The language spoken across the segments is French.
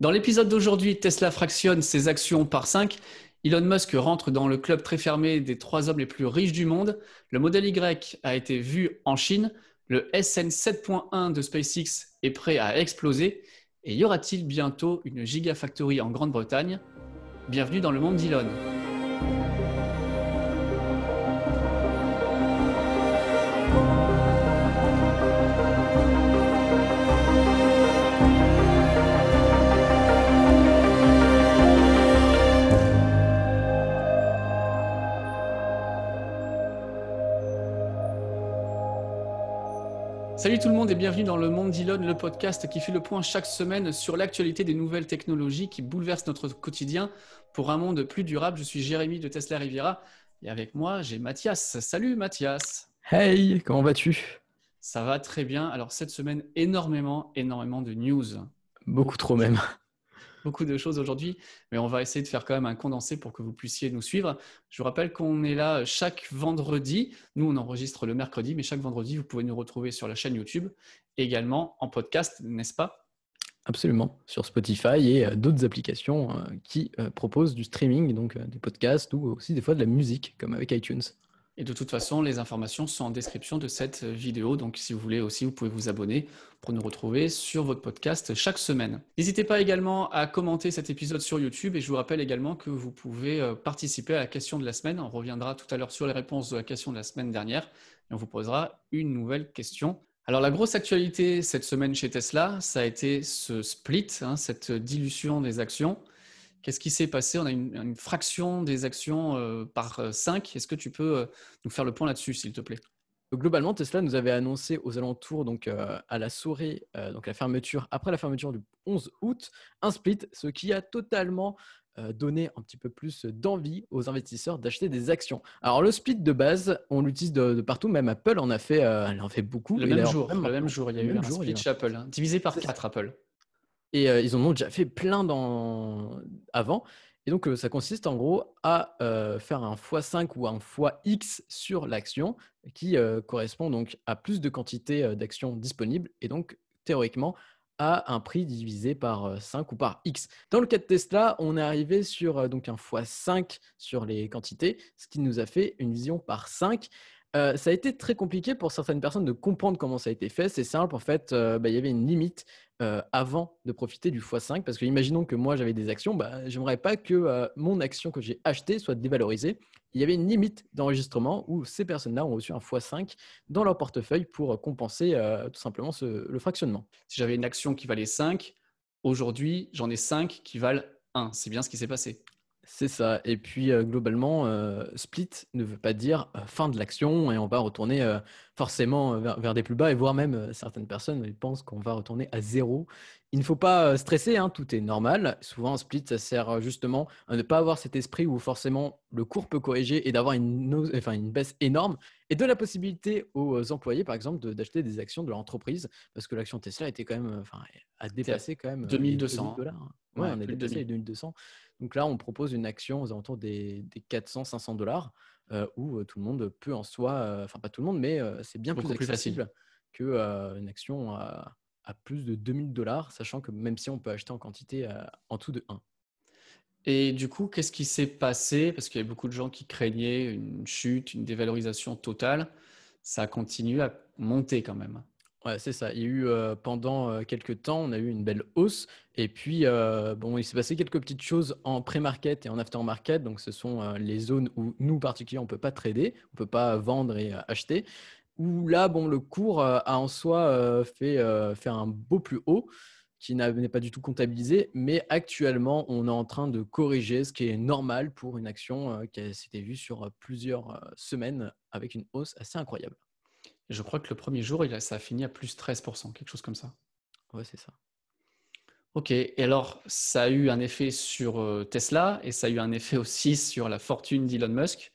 Dans l'épisode d'aujourd'hui, Tesla fractionne ses actions par 5. Elon Musk rentre dans le club très fermé des trois hommes les plus riches du monde. Le modèle Y a été vu en Chine. Le SN 7.1 de SpaceX est prêt à exploser. Et y aura-t-il bientôt une Gigafactory en Grande-Bretagne? Bienvenue dans le monde d'Elon. Salut tout le monde et bienvenue dans le monde d'Elon, le podcast qui fait le point chaque semaine sur l'actualité des nouvelles technologies qui bouleversent notre quotidien pour un monde plus durable. Je suis Jérémy de Tesla Riviera et avec moi j'ai Mathias. Salut Mathias. Hey, comment vas-tu? Ça va très bien. Alors cette semaine, énormément, énormément de news. Beaucoup trop même beaucoup de choses aujourd'hui, mais on va essayer de faire quand même un condensé pour que vous puissiez nous suivre. Je vous rappelle qu'on est là chaque vendredi. Nous, on enregistre le mercredi, mais chaque vendredi, vous pouvez nous retrouver sur la chaîne YouTube, également en podcast, n'est-ce pas? Absolument, sur Spotify et euh, d'autres applications euh, qui euh, proposent du streaming, donc des podcasts ou aussi des fois de la musique, comme avec iTunes. Et de toute façon, les informations sont en description de cette vidéo. Donc, si vous voulez aussi, vous pouvez vous abonner pour nous retrouver sur votre podcast chaque semaine. N'hésitez pas également à commenter cet épisode sur YouTube. Et je vous rappelle également que vous pouvez euh, participer à la question de la semaine. On reviendra tout à l'heure sur les réponses de la question de la semaine dernière. Et on vous posera une nouvelle question. Alors, la grosse actualité cette semaine chez Tesla, ça a été ce split, hein, cette dilution des actions. Qu'est-ce qui s'est passé? On a une, fraction des actions euh, par 5. Est-ce que tu peux euh, nous faire le point là-dessus, s'il te plaît? Globalement, Tesla nous avait annoncé aux alentours, donc euh, à la soirée, donc la fermeture, après la fermeture du 11 août, un split, ce qui a totalement donné un petit peu plus d'envie aux investisseurs d'acheter des actions. Alors le split de base, on l'utilise de, partout, même Apple en a fait, elle en fait beaucoup. Le même jour, le même jour, il y a eu un split chez Apple, hein, divisé par 4 Apple. Et ils en ont déjà fait plein dans... avant. Et donc, ça consiste en gros à faire un x5 ou un x sur l'action qui correspond donc à plus de quantité d'actions disponibles et donc théoriquement à un prix divisé par 5 ou par X. Dans le cas de Tesla, on est arrivé sur donc un x5 sur les quantités, ce qui nous a fait une vision par 5. Ça a été très compliqué pour certaines personnes de comprendre comment ça a été fait. C'est simple, en fait, bah, il y avait une limite avant de profiter du x5 Parce que imaginons que moi j'avais des actions, bah, j'aimerais pas que mon action que j'ai achetée soit dévalorisée. Il y avait une limite d'enregistrement où ces personnes-là ont reçu un x5 dans leur portefeuille pour compenser tout simplement le fractionnement. Si j'avais une action qui valait 5, aujourd'hui j'en ai 5 qui valent 1. C'est bien ce qui s'est passé. C'est ça. Et puis globalement, split ne veut pas dire fin de l'action et on va retourner forcément vers, des plus bas et voire même certaines personnes pensent qu'on va retourner à zéro. Il ne faut pas stresser, hein, tout est normal. Souvent, un split, ça sert justement à ne pas avoir cet esprit où forcément le cours peut corriger et d'avoir une, enfin, une baisse énorme et de la possibilité aux employés, par exemple, d'acheter des actions de leur entreprise parce que l'action Tesla était quand même, enfin, a dépassé quand même 2200 dollars. Ouais, on est dépassé les 2200. Donc là, on propose une action aux alentours des, 400-500 dollars euh, où euh, tout le monde peut en soi, euh, enfin pas tout le monde, mais c'est bien plus accessible qu'une action à, plus de 2000 dollars, sachant que même si on peut acheter en quantité en dessous de 1. Et du coup, qu'est-ce qui s'est passé? Parce qu'il y a beaucoup de gens qui craignaient une chute, une dévalorisation totale. Ça a continué à monter quand même. C'est ça. Il y a eu pendant quelques temps, on a eu une belle hausse. Et puis, bon, il s'est passé quelques petites choses en pré-market et en after-market. Donc, ce sont les zones où nous, particulièrement, on ne peut pas trader, on ne peut pas vendre et acheter. Où là, bon, le cours a en soi fait, fait un beau plus haut qui n'est pas du tout comptabilisé. Mais actuellement, on est en train de corriger ce qui est normal pour une action qui s'était vue sur plusieurs semaines avec une hausse assez incroyable je crois que le premier jour, il a, ça a fini à plus 13%, quelque chose comme ça. Ouais, c'est ça. Ok, et alors ça a eu un effet sur euh, Tesla et ça a eu un effet aussi sur la fortune d'Elon Musk,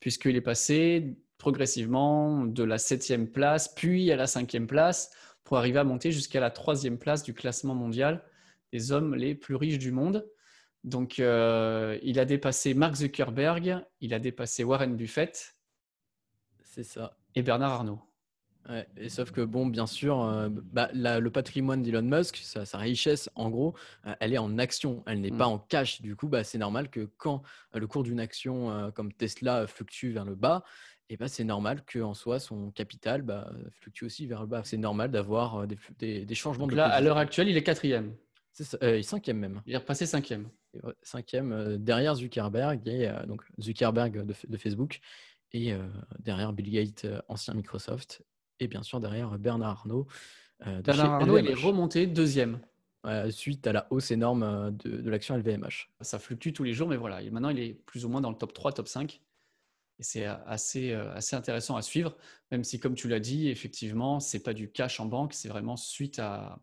puisqu'il est passé progressivement de la septième place, puis à la cinquième place, pour arriver à monter jusqu'à la troisième place du classement mondial des hommes les plus riches du monde. Donc euh, il a dépassé Mark Zuckerberg, il a dépassé Warren Buffett. C'est ça et Bernard Arnault. et sauf que, bon, bien sûr, euh, bah, le patrimoine d'Elon Musk, sa, richesse, en gros, euh, elle est en action, elle n'est pas mmh. en cash. Du coup, bah, c'est normal que quand le cours d'une action comme Tesla fluctue vers le bas, et bah, c'est normal qu'en soi, son capital bah, fluctue aussi vers le bas. C'est normal d'avoir des, des, changements Donc de là, à l'heure actuelle, il est quatrième. C'est euh, cinquième même. Il est repassé cinquième. Cinquième derrière Zuckerberg, et, donc Zuckerberg de, Facebook, et derrière Bill Gates, ancien Microsoft, et bien sûr derrière Bernard Arnault. Bernard Arnault, il est remonté deuxième. suite à la hausse énorme de, l'action LVMH. Ça fluctue tous les jours, mais voilà, maintenant il est plus ou moins dans le top 3, top 5. Et c'est assez, assez intéressant à suivre, même si, comme tu l'as dit, effectivement, ce n'est pas du cash en banque, c'est vraiment suite à,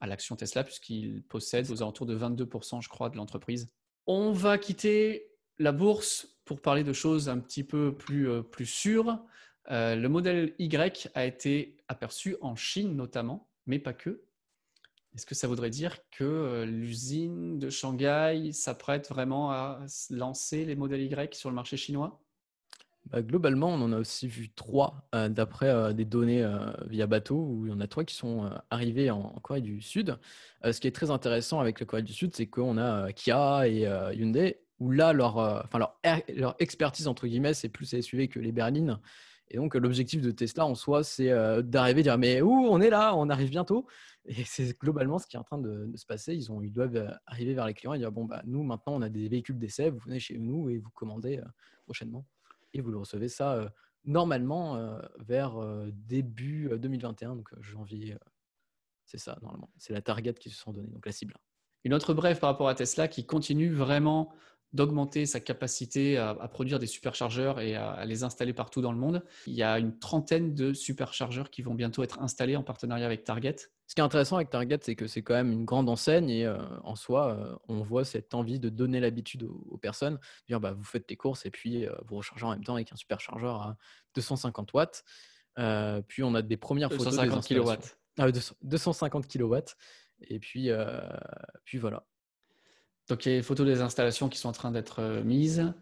à l'action Tesla, puisqu'il possède aux alentours de 22%, je crois, de l'entreprise. On va quitter la bourse pour parler de choses un petit peu plus, euh, plus sûres. Euh, le modèle Y a été aperçu en Chine notamment, mais pas que. Est-ce que ça voudrait dire que euh, l'usine de Shanghai s'apprête vraiment à lancer les modèles Y sur le marché chinois? Bah, globalement, on en a aussi vu trois d'après des données via bateau, où il y en a trois qui sont arrivés en, Corée du Sud. ce qui est très intéressant avec la Corée du Sud, c'est qu'on a Kia et Hyundai où là, leur, euh, enfin, leur, expertise, entre guillemets, c'est plus SUV que les berlines. Et donc, l'objectif de Tesla en soi, c'est euh, d'arriver, dire Mais où on est là, on arrive bientôt. Et c'est globalement ce qui est en train de, se passer. Ils, ont, ils doivent euh, arriver vers les clients et dire Bon, bah, nous, maintenant, on a des véhicules d'essai, vous venez chez nous et vous commandez prochainement. Et vous le recevez ça normalement vers début 2021, donc janvier. c'est ça, normalement. C'est la target qui se sont donnés, donc la cible. Une autre brève par rapport à Tesla qui continue vraiment d'augmenter sa capacité à, produire des superchargeurs et à, les installer partout dans le monde. Il y a une trentaine de superchargeurs qui vont bientôt être installés en partenariat avec Target. Ce qui est intéressant avec Target, c'est que c'est quand même une grande enseigne et euh, en soi, euh, on voit cette envie de donner l'habitude aux, personnes, dire bah, vous faites tes courses et puis euh, vous rechargez en même temps avec un superchargeur à 250 watts. puis on a des premières photos. 250 kW. Ah, 250 kW. Et puis, puis voilà. Donc il y a les photos des installations qui sont en train d'être euh, mises.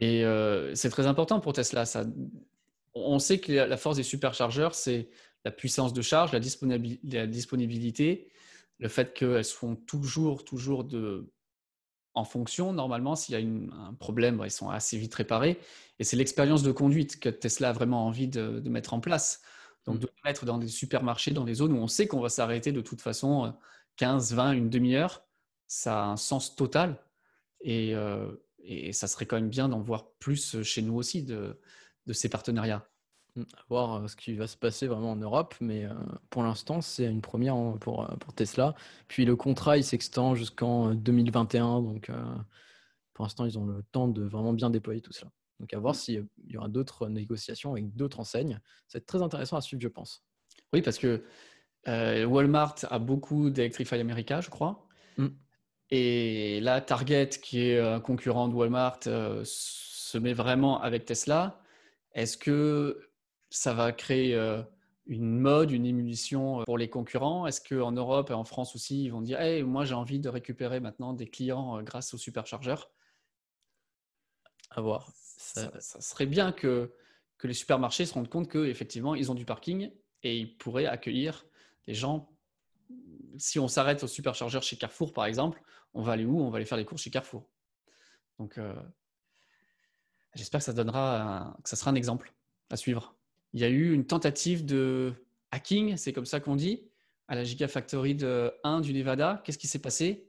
Et euh, c'est très important pour Tesla. Ça. On sait que la force des superchargeurs, c'est la puissance de charge, la, disponibilité, le fait qu'elles sont toujours, toujours de, en fonction. Normalement, s'il y a un problème, elles sont assez vite réparées. Et c'est l'expérience de conduite que Tesla a vraiment envie de, mettre en place. Donc, mmh. de mettre dans des supermarchés, dans des zones où on sait qu'on va s'arrêter de toute façon 15, euh, 20, une demi-heure ça a un sens total. Euh, et, ça serait quand même bien d'en voir plus chez nous aussi de, ces partenariats. Mmh, à voir euh, ce qui va se passer vraiment en Europe, mais euh, pour l'instant, c'est une première pour, pour, Tesla. Puis le contrat, il s'extend jusqu'en 2021, donc pour l'instant, ils ont le temps de vraiment bien déployer tout cela. Donc à voir mmh. s'il y aura d'autres négociations avec d'autres enseignes. C'est très intéressant à suivre, je pense. Oui, parce que Walmart a beaucoup d'Electrify America, je crois. Mmh. Et là, Target, qui est un concurrent de Walmart, euh, se met vraiment avec Tesla. Est-ce que ça va créer euh, une mode, une émulsion euh, pour les concurrents? Est-ce qu'en Europe et en France aussi, ils vont dire hey, moi j'ai envie de récupérer maintenant des clients grâce aux superchargeurs? À voir. Ça... serait bien que, que les supermarchés se rendent compte qu'effectivement, ils ont du parking et ils pourraient accueillir les gens si on s'arrête au superchargeur chez Carrefour, par exemple, on va aller où? On va aller faire les courses chez Carrefour. Donc, euh, j'espère que ça donnera, que ça sera un exemple à suivre. Il y a eu une tentative de hacking, c'est comme ça qu'on dit, à la Gigafactory de 1 du Nevada. Qu'est-ce qui s'est passé?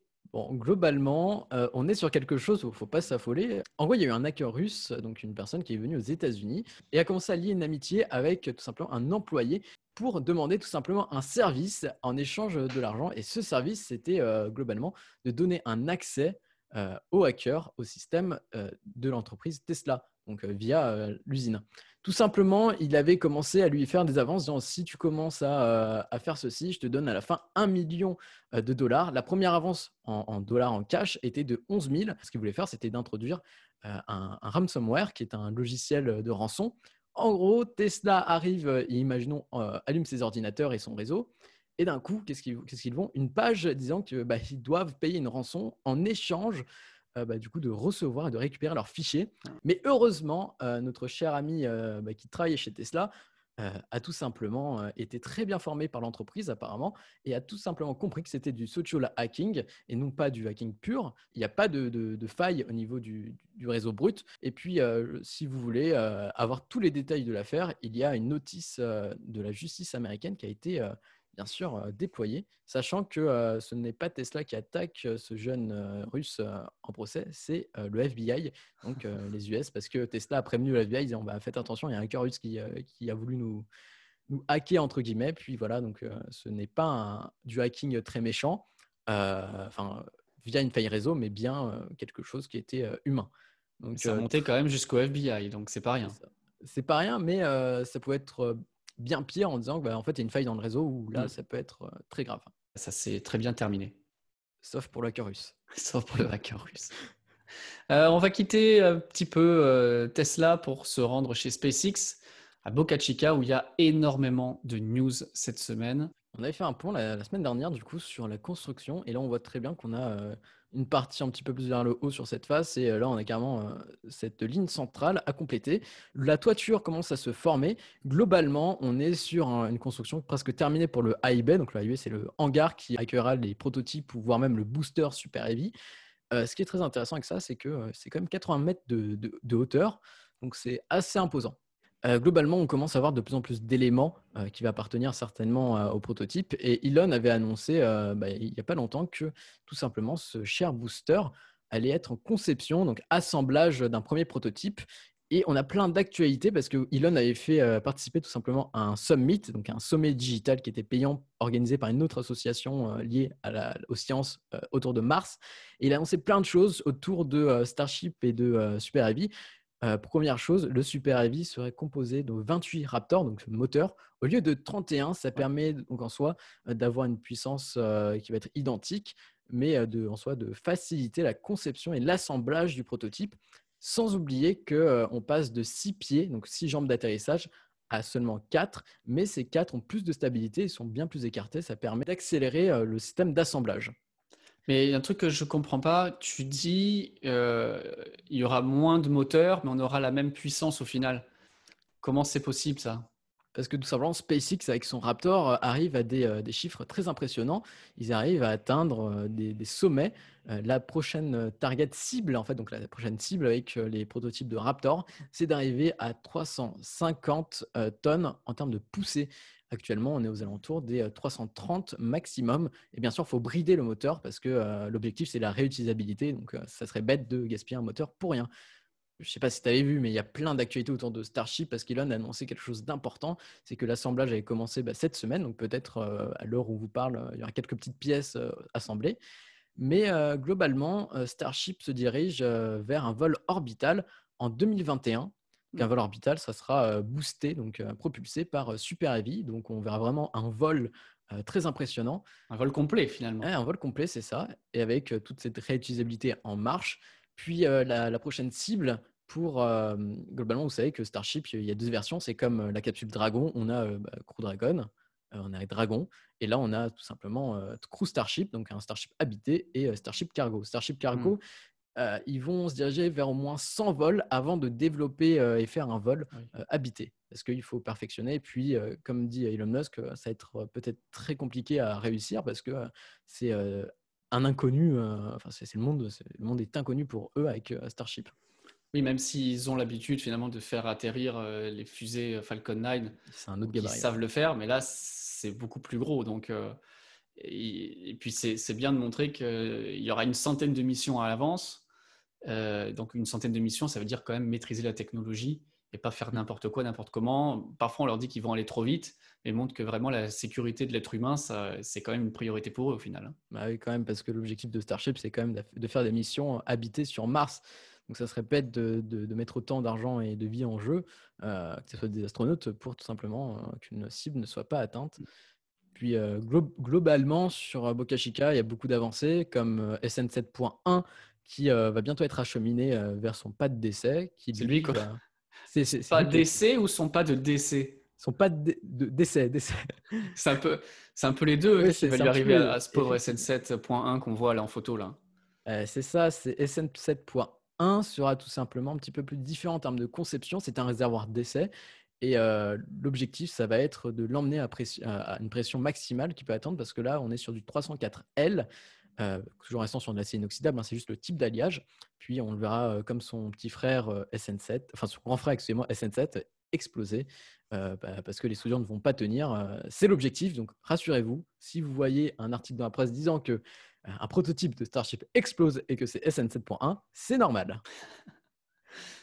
Globalement, euh, on est sur quelque chose où il ne faut pas s'affoler. En gros, il y a eu un hacker russe, donc une personne qui est venue aux États-Unis et a commencé à lier une amitié avec tout simplement un employé pour demander tout simplement un service en échange de l'argent. Et ce service, c'était euh, globalement de donner un accès euh, au hacker au système euh, de l'entreprise Tesla, donc via l'usine. Tout simplement, il avait commencé à lui faire des avances, disant si tu commences à, faire ceci, je te donne à la fin un million de dollars. La première avance en, dollars en cash était de 11 000. Ce qu'il voulait faire, c'était d'introduire un, un, ransomware, qui est un logiciel de rançon, en gros, Tesla arrive, euh, imaginons, euh, allume ses ordinateurs et son réseau, et d'un coup, qu'est-ce qu'ils vont? Une page disant qu'ils bah, doivent payer une rançon en échange euh, bah, du coup, de recevoir et de récupérer leurs fichiers. Mais heureusement, notre cher ami bah, qui travaillait chez Tesla a tout simplement été très bien formé par l'entreprise apparemment et a tout simplement compris que c'était du social hacking et non pas du hacking pur. Il n'y a pas de, faille au niveau du, réseau brut. Et puis, si vous voulez avoir tous les détails de l'affaire, il y a une notice de la justice américaine qui a été bien sûr euh, déployé, sachant que euh, ce n'est pas Tesla qui attaque euh, ce jeune russe en procès, c'est le FBI, donc les US, parce que Tesla a prévenu le FBI, disant bah, faites attention, il y a un cœur russe qui, qui, a voulu nous, nous hacker, entre guillemets, puis voilà, donc ce n'est pas du hacking très méchant, enfin, via une faille réseau, mais bien quelque chose qui était humain. Donc, ça a monté quand même jusqu'au FBI, donc c'est pas rien. C'est pas rien, mais ça pouvait être bien pire en disant que bah, en fait, il y a une faille dans le réseau où là, mmh. ça peut être très grave. Ça s'est très bien terminé. Sauf pour le hacker russe. Sauf pour le hacker russe. on va quitter un petit peu Tesla pour se rendre chez SpaceX à Boca Chica où il y a énormément de news cette semaine. On avait fait un point la, semaine dernière du coup sur la construction et là on voit très bien qu'on a une partie un petit peu plus vers le haut sur cette face. Et euh, là, on a carrément euh, cette ligne centrale à compléter. La toiture commence à se former. Globalement, on est sur une construction presque terminée pour le high bay. Donc, le bay, c'est le hangar qui accueillera les prototypes voire même le booster Super Heavy. Euh, ce qui est très intéressant avec ça, c'est que c'est quand même 80 mètres de hauteur. Donc, c'est assez imposant. Euh, globalement, on commence à avoir de plus en plus d'éléments euh, qui vont appartenir certainement euh, au prototype. Et Elon avait annoncé bah, il n'y a pas longtemps que tout simplement ce cher booster allait être en conception, donc assemblage d'un premier prototype. Et on a plein d'actualités parce que Elon avait fait participer tout simplement à un summit, donc un sommet digital qui était payant, organisé par une autre association liée aux sciences autour de Mars. Et il a annoncé plein de choses autour de Starship et de Super Heavy. Euh, première chose, le Super Heavy serait composé de 28 Raptors, donc moteur, au lieu de 31. Ça permet donc en soi euh, d'avoir une puissance euh, qui va être identique, mais de, en soi de faciliter la conception et l'assemblage du prototype, sans oublier qu'on passe de 6 pieds, donc 6 jambes d'atterrissage, à seulement 4, mais ces 4 ont plus de stabilité et sont bien plus écartés. Ça permet d'accélérer le système d'assemblage. Mais il y a un truc que je ne comprends pas. Tu dis euh, il y aura moins de moteurs, mais on aura la même puissance au final. Comment c'est possible ça? Parce que tout simplement, SpaceX, avec son Raptor, euh, arrive à euh, des, chiffres très impressionnants. Ils arrivent à atteindre des, sommets. la prochaine target cible, en fait, donc la prochaine cible avec les prototypes de Raptor, c'est d'arriver à 350 tonnes en termes de poussée. Actuellement, on est aux alentours des 330 maximum. Et bien sûr, il faut brider le moteur parce que l'objectif, c'est la réutilisabilité. Donc, ça serait bête de gaspiller un moteur pour rien. Je ne sais pas si tu avais vu, mais il y a plein d'actualités autour de Starship parce qu'Elon a annoncé quelque chose d'important. C'est que l'assemblage avait commencé bah, cette semaine. Donc, peut-être à l'heure où vous parle, il y aura quelques petites pièces assemblées. Mais globalement, Starship se dirige vers un vol orbital en 2021 qu'un vol orbital, ça sera boosté, donc propulsé par Super Heavy. Donc on verra vraiment un vol très impressionnant. Un vol complet finalement. un vol complet, c'est ça. Et avec toute cette réutilisabilité en marche. Puis la, prochaine cible pour globalement, vous savez que Starship, il y a deux versions. C'est comme la capsule Dragon, on a bah, Crew Dragon, on a Dragon, et là on a tout simplement Crew Starship, donc un Starship habité, et Starship Cargo. Starship Cargo, mmh. Euh, ils vont se diriger vers au moins 100 vols avant de développer euh, et faire un vol euh, habité. Parce qu'il faut perfectionner. Et puis, comme dit Elon Musk, ça va être peut-être très compliqué à réussir parce que c'est un inconnu. Enfin, c'est le monde. Le monde est inconnu pour eux avec Starship. Oui, même s'ils ont l'habitude finalement de faire atterrir les fusées Falcon 9, c'est un autre Ils savent le faire, mais là c'est beaucoup plus gros. Donc, et, puis c'est bien de montrer qu'il y aura une centaine de missions à l'avance euh, donc une centaine de missions, ça veut dire quand même maîtriser la technologie et pas faire n'importe quoi, n'importe comment. Parfois, on leur dit qu'ils vont aller trop vite, mais montre que vraiment la sécurité de l'être humain, c'est quand même une priorité pour eux au final. Bah oui, quand même, parce que l'objectif de Starship, c'est quand même de faire des missions habitées sur Mars. Donc ça serait bête de, de, mettre autant d'argent et de vie en jeu, euh, que ce soit des astronautes, pour tout simplement euh, qu'une cible ne soit pas atteinte. Puis globalement, sur Boca Chica, il y a beaucoup d'avancées, comme SN7.1 qui euh, va bientôt être acheminé euh, vers son pas de décès. C'est lui, quoi. C'est, pas décès ou son pas de décès? Son pas de, décès. décès. C'est un, peu, c'est un peu les deux qui va lui arriver à, ce pauvre SN7.1 qu'on voit là en photo. là. Euh, c'est ça, c'est SN7.1 sera tout simplement un petit peu plus différent en termes de conception. C'est un réservoir d'essai Et l'objectif, ça va être de l'emmener à, à, une pression maximale qu'il peut attendre parce que là, on est sur du 304L. Euh, toujours restant sur de l'acier inoxydable, hein, c'est juste le type d'alliage. Puis on le verra comme son petit frère SN7, enfin son grand frère, excusez-moi, SN7, exploser bah, parce que les soudures ne vont pas tenir. c'est l'objectif, donc rassurez-vous, si vous voyez un article dans la presse disant que un prototype de Starship explose et que c'est SN7.1, c'est normal.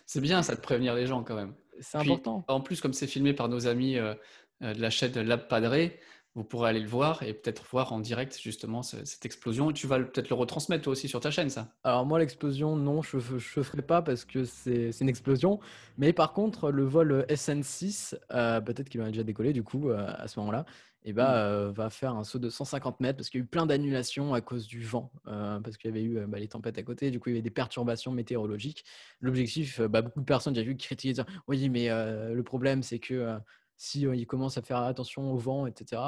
C'est bien ça de prévenir les gens quand même. C'est important. En plus, comme c'est filmé par nos amis de la chaîne Lab Padré, vous pourrez aller le voir et peut-être voir en direct justement cette explosion. Et tu vas peut-être le retransmettre toi aussi sur ta chaîne, ça Alors moi, l'explosion, non, je ne ferai pas parce que c'est une explosion. Mais par contre, le vol SN6, euh, peut-être qu'il va déjà décoller du coup euh, à ce moment-là, et eh bah, ben, mmh. euh, va faire un saut de 150 mètres parce qu'il y a eu plein d'annulations à cause du vent, parce qu'il y avait eu bah, les tempêtes à côté, du coup il y avait des perturbations météorologiques. L'objectif, bah, beaucoup de personnes, j'ai vu, critiquer, dire oui, mais le problème c'est que si il commence à faire attention au vent, etc.,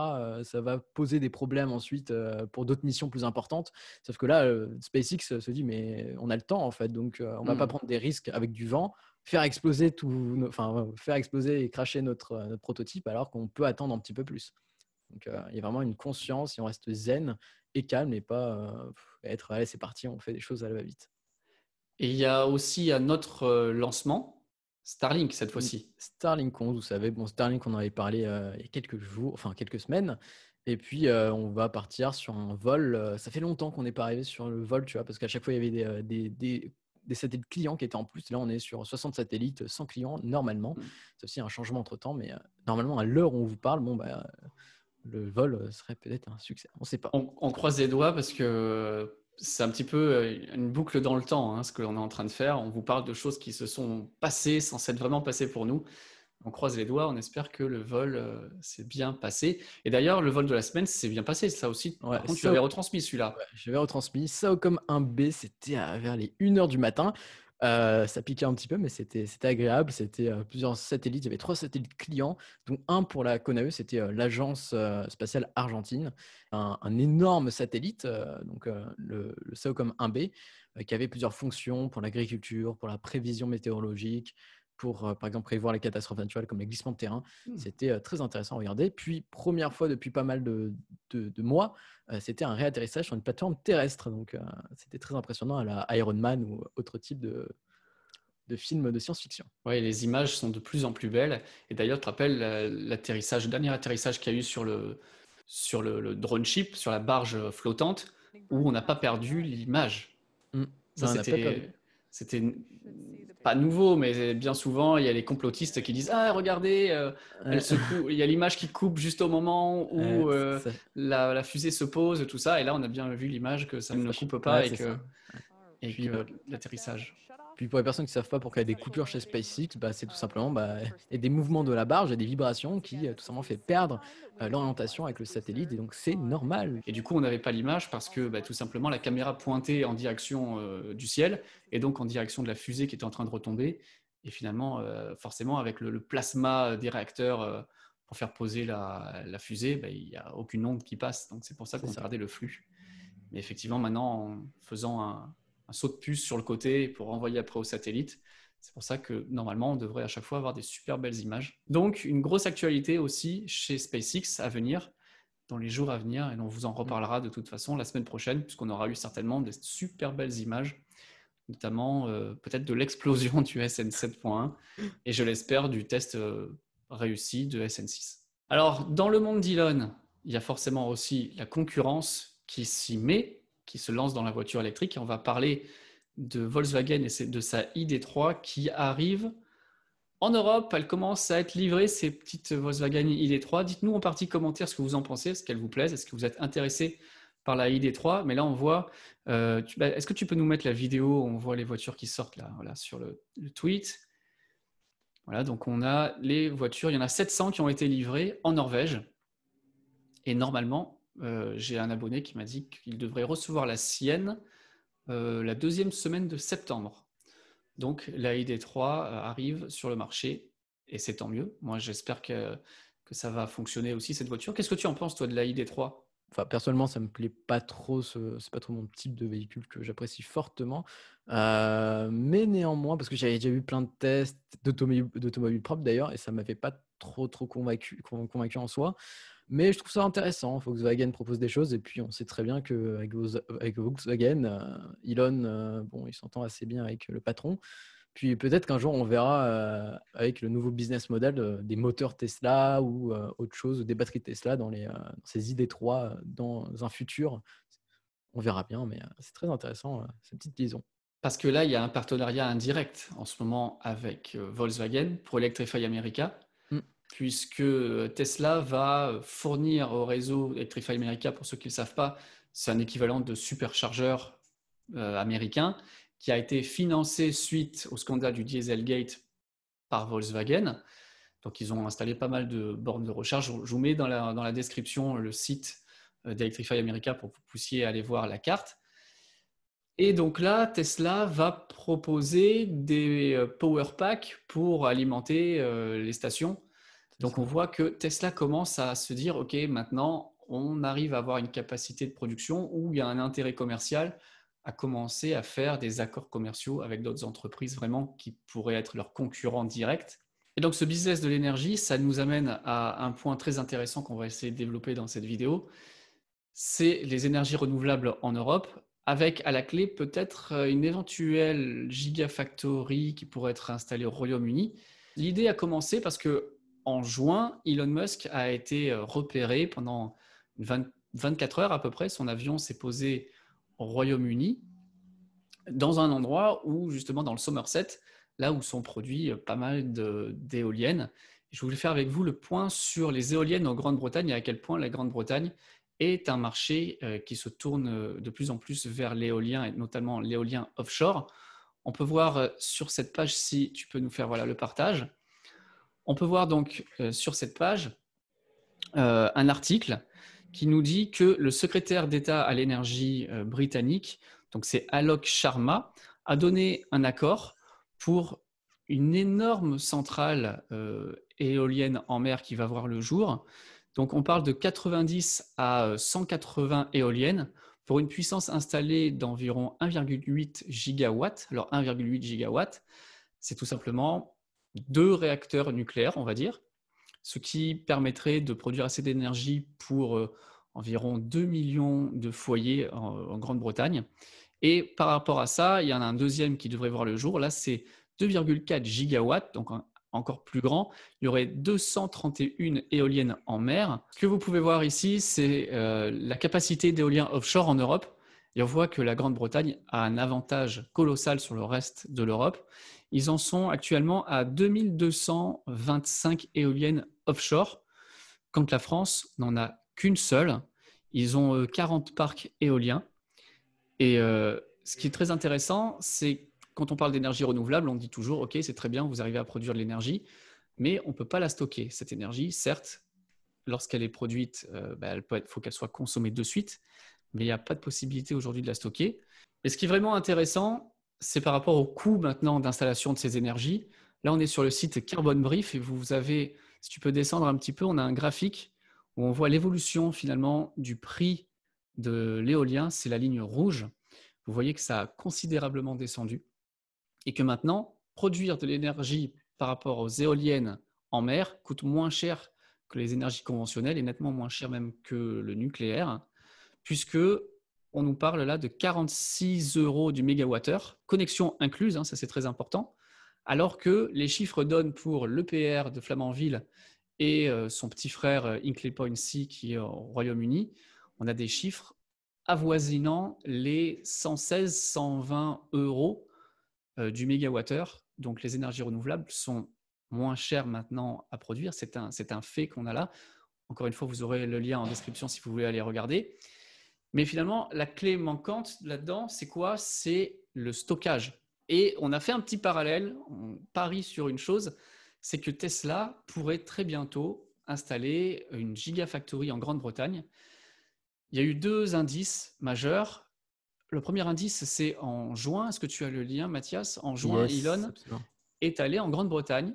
ça va poser des problèmes ensuite pour d'autres missions plus importantes. Sauf que là, SpaceX se dit, mais on a le temps en fait, donc on ne va pas mmh. prendre des risques avec du vent, faire exploser tout, enfin faire exploser et cracher notre, notre prototype alors qu'on peut attendre un petit peu plus. Donc il y a vraiment une conscience et on reste zen et calme et pas être allez c'est parti, on fait des choses à la va-vite. Et il y a aussi un autre lancement Starlink cette fois-ci. Starlink 11, vous savez, bon, Starlink, on en avait parlé euh, il y a quelques jours, enfin quelques semaines. Et puis, euh, on va partir sur un vol. Euh, ça fait longtemps qu'on n'est pas arrivé sur le vol, tu vois, parce qu'à chaque fois, il y avait des, des, des, satellites clients qui étaient en plus. Là, on est sur 60 satellites, 100 clients, normalement. Mmh. C'est aussi un changement entre temps, mais normalement, à l'heure où on vous parle, bon, bah, le vol serait peut-être un succès. On ne sait pas. On, on, croise les doigts parce que c'est un petit peu euh, une boucle dans le temps, hein, ce que l'on est en train de faire. On vous parle de choses qui se sont passées sans s'être vraiment passées pour nous. On croise les doigts, on espère que le vol euh, s'est bien passé. Et d'ailleurs, le vol de la semaine s'est bien passé, ça aussi. Par contre, tu avais retransmis celui-là. je l'avais retransmis. Ça comme un B, c'était vers les 1h du matin. Euh, ça piquait un petit peu, mais c'était agréable. C'était euh, plusieurs satellites. Il y avait trois satellites clients, dont un pour la CONAE, c'était euh, l'Agence spatiale argentine, un, énorme satellite, donc le, le SAOCOM 1B, qui avait plusieurs fonctions pour l'agriculture, pour la prévision météorologique, pour, par exemple, prévoir les catastrophes naturelles comme les glissements de terrain. Mmh. C'était très intéressant à regarder. Puis, première fois depuis pas mal de, de, mois, c'était un réatterrissage sur une plateforme terrestre. Donc, c'était très impressionnant à la Iron Man ou autre type de, de film de science-fiction. Oui, les images sont de plus en plus belles. Et d'ailleurs, tu te rappelles l'atterrissage, le dernier atterrissage qu'il y a eu sur le, sur le, drone ship, sur la barge flottante, où on n'a pas perdu l'image. Mmh. Ça, c'était c'était pas nouveau, mais bien souvent, il y a les complotistes qui disent Ah, regardez, euh, il y a l'image qui coupe juste au moment où euh, la, fusée se pose, tout ça. Et là, on a bien vu l'image que ça ne coupe pas et que, et puis euh, l'atterrissage. Puis pour les personnes qui ne savent pas pourquoi il y a des coupures chez SpaceX, bah, c'est tout simplement bah, et des mouvements de la barge et des vibrations qui tout simplement fait perdre euh, l'orientation avec le satellite et donc c'est normal. Et du coup on n'avait pas l'image parce que bah, tout simplement la caméra pointait en direction euh, du ciel et donc en direction de la fusée qui était en train de retomber et finalement euh, forcément avec le, plasma des réacteurs pour faire poser la, fusée, bah, il n'y a aucune onde qui passe donc c'est pour ça qu'on regardait le flux. Mais effectivement maintenant en faisant un un saut de puce sur le côté pour envoyer après au satellite. C'est pour ça que normalement, on devrait à chaque fois avoir des super belles images. Donc, une grosse actualité aussi chez SpaceX à venir, dans les jours à venir, et on vous en reparlera de toute façon la semaine prochaine, puisqu'on aura eu certainement des super belles images, notamment euh, peut-être de l'explosion du SN 7.1, et je l'espère du test euh, réussi de SN6. Alors, dans le monde d'Elon, il y a forcément aussi la concurrence qui s'y met, qui se lance dans la voiture électrique. Et on va parler de Volkswagen et de sa ID3 qui arrive en Europe. Elle commence à être livrée, ces petites Volkswagen ID3. Dites-nous en partie commentaire ce que vous en pensez, est-ce qu'elle vous plaise, est-ce que vous êtes intéressé par la ID3 Mais là, on voit. Euh, bah, est-ce que tu peux nous mettre la vidéo? On voit les voitures qui sortent là, sur le, le tweet. Voilà, donc on a les voitures. Il y en a 700 qui ont été livrées en Norvège. Et normalement, euh, j'ai un abonné qui m'a dit qu'il devrait recevoir la sienne euh, la deuxième semaine de septembre. Donc la ID3 euh, arrive sur le marché et c'est tant mieux. Moi j'espère que, que ça va fonctionner aussi cette voiture. Qu'est-ce que tu en penses toi de la ID3 Enfin, personnellement, ça me plaît pas trop. Ce, c'est pas trop mon type de véhicule que j'apprécie fortement. Mais néanmoins, parce que j'avais déjà eu plein de tests d'automobile, d'automobile propre d'ailleurs, et ça m'avait pas trop trop convaincu, convaincu en soi. Mais je trouve ça intéressant. Volkswagen propose des choses, et puis on sait très bien qu'avec avec Volkswagen, euh, Elon, euh, bon, il s'entend assez bien avec le patron. Puis peut-être qu'un jour, on verra euh, avec le nouveau business model des moteurs Tesla ou autre chose, des batteries Tesla dans, les, ces ID3 dans un futur. On verra bien, mais c'est très intéressant, cette petite liaison. Parce que là, il y a un partenariat indirect en ce moment avec Volkswagen pour Electrify America. Puisque Tesla va fournir au réseau Electrify America, pour ceux qui ne le savent pas, c'est un équivalent de superchargeur américain qui a été financé suite au scandale du Dieselgate par Volkswagen. Donc, ils ont installé pas mal de bornes de recharge. Je vous mets dans la, dans la description le site euh, d'Electrify America pour que vous puissiez aller voir la carte. Et donc là, Tesla va proposer des euh, power packs pour alimenter euh, les stations. Donc on voit que Tesla commence à se dire, OK, maintenant, on arrive à avoir une capacité de production où il y a un intérêt commercial à commencer à faire des accords commerciaux avec d'autres entreprises vraiment qui pourraient être leurs concurrents directs. Et donc ce business de l'énergie, ça nous amène à un point très intéressant qu'on va essayer de développer dans cette vidéo, c'est les énergies renouvelables en Europe, avec à la clé peut-être une éventuelle gigafactory qui pourrait être installée au Royaume-Uni. L'idée a commencé parce que en juin, Elon Musk a été repéré pendant 24 heures à peu près. Son avion s'est posé au Royaume-Uni, dans un endroit où, justement, dans le Somerset, là où sont produits euh, pas mal d'éoliennes. Je voulais faire avec vous le point sur les éoliennes en Grande-Bretagne et à quel point la Grande-Bretagne est un marché euh, qui se tourne euh, de plus en plus vers l'éolien et notamment l'éolien offshore. On peut voir sur cette page, si tu peux nous faire voilà, le partage, on peut voir donc sur cette page un article qui nous dit que le secrétaire d'État à l'énergie euh, britannique, donc c'est Alok Sharma, a donné un accord pour une énorme centrale euh, éolienne en mer qui va voir le jour. Donc on parle de 90 à 180 éoliennes pour une puissance installée d'environ 1,8 gigawatts. Alors 1,8 gigawatts, c'est tout simplement deux réacteurs nucléaires, on va dire, ce qui permettrait de produire assez d'énergie pour euh, environ 2 millions de foyers en, Grande-Bretagne. Et par rapport à ça, il y en a un deuxième qui devrait voir le jour. Là, c'est 2,4 gigawatts, donc encore plus grand. Il y aurait 231 éoliennes en mer. Ce que vous pouvez voir ici, c'est euh, la capacité d'éoliens offshore en Europe. Et on voit que la Grande-Bretagne a un avantage colossal sur le reste de l'Europe. Ils en sont actuellement à 2225 éoliennes offshore, quand la France n'en a qu'une seule. Ils ont 40 euh, parcs éoliens. Et euh, ce qui est très intéressant, c'est quand on parle d'énergie renouvelable, on dit toujours, OK, c'est très bien, vous arrivez à produire de l'énergie, mais on ne peut pas la stocker. Cette énergie, certes, lorsqu'elle est produite, euh, bah, il faut qu'elle soit consommée de suite, mais il n'y a pas de possibilité aujourd'hui de la stocker. Et ce qui est vraiment intéressant, c'est par rapport au coût maintenant d'installation de ces énergies. Là, on est sur le site Carbon Brief et vous avez, si tu peux descendre un petit peu, on a un graphique où on voit l'évolution finalement du prix de l'éolien, c'est la ligne rouge. Vous voyez que ça a considérablement descendu et que maintenant, produire de l'énergie par rapport aux éoliennes en mer coûte moins cher que les énergies conventionnelles et nettement moins cher même que le nucléaire, puisque on nous parle là de 46 euros du mégawattheure, connexion incluse, hein, ça c'est très important, alors que les chiffres donnent pour l'EPR de Flamanville et euh, son petit frère euh, Inclay Point C qui est au Royaume-Uni, on a des chiffres avoisinant les 116-120 euros euh, du mégawattheure. Donc les énergies renouvelables sont moins chères maintenant à produire. C'est un fait qu'on a là. Encore une fois, vous aurez le lien en description si vous voulez aller regarder. Mais finalement, la clé manquante là-dedans, c'est quoi? C'est le stockage. Et on a fait un petit parallèle, on parie sur une chose, c'est que Tesla pourrait très bientôt installer une gigafactory en Grande-Bretagne. Il y a eu deux indices majeurs. Le premier indice, c'est en juin. Est-ce que tu as le lien, Mathias? En juin, Elon est allé en Grande-Bretagne,